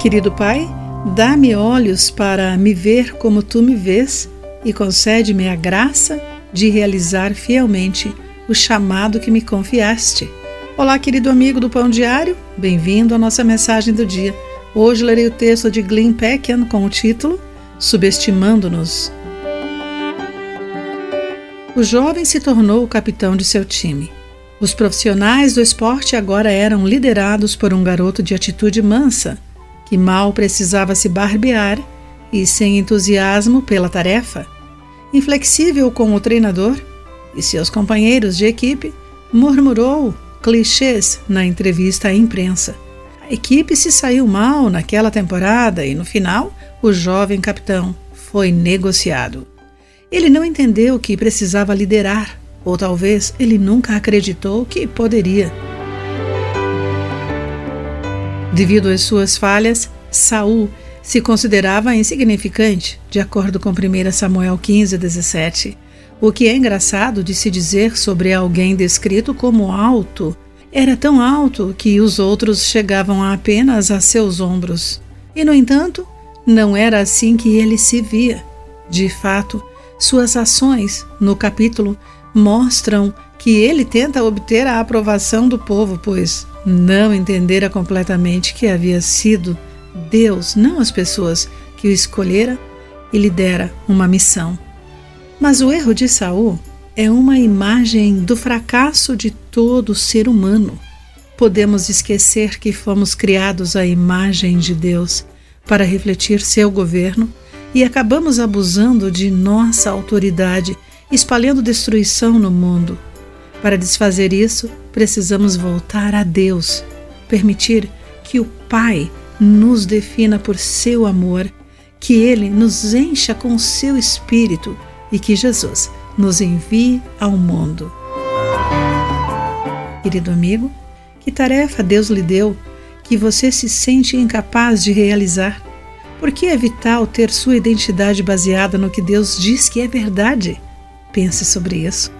Querido Pai, dá-me olhos para me ver como tu me vês e concede-me a graça de realizar fielmente o chamado que me confiaste. Olá, querido amigo do Pão Diário, bem-vindo à nossa mensagem do dia. Hoje lerei o texto de Glenn Peckham com o título Subestimando-nos. O jovem se tornou o capitão de seu time. Os profissionais do esporte agora eram liderados por um garoto de atitude mansa, que mal precisava se barbear e sem entusiasmo pela tarefa. Inflexível com o treinador e seus companheiros de equipe, murmurou clichês na entrevista à imprensa. A equipe se saiu mal naquela temporada e, no final, o jovem capitão foi negociado. Ele não entendeu que precisava liderar, ou talvez ele nunca acreditou que poderia. Devido às suas falhas, Saul se considerava insignificante, de acordo com 1 Samuel 15, 17. O que é engraçado de se dizer sobre alguém descrito como alto, era tão alto que os outros chegavam apenas a seus ombros. E, no entanto, não era assim que ele se via. De fato, suas ações, no capítulo, mostram que ele tenta obter a aprovação do povo, pois não entendera completamente que havia sido Deus, não as pessoas, que o escolhera e lhe dera uma missão. Mas o erro de Saul é uma imagem do fracasso de todo ser humano. Podemos esquecer que fomos criados à imagem de Deus para refletir seu governo e acabamos abusando de nossa autoridade, espalhando destruição no mundo. Para desfazer isso, precisamos voltar a Deus, permitir que o Pai nos defina por seu amor, que Ele nos encha com seu Espírito e que Jesus nos envie ao mundo. Querido amigo, que tarefa Deus lhe deu que você se sente incapaz de realizar? Por que é vital ter sua identidade baseada no que Deus diz que é verdade? Pense sobre isso.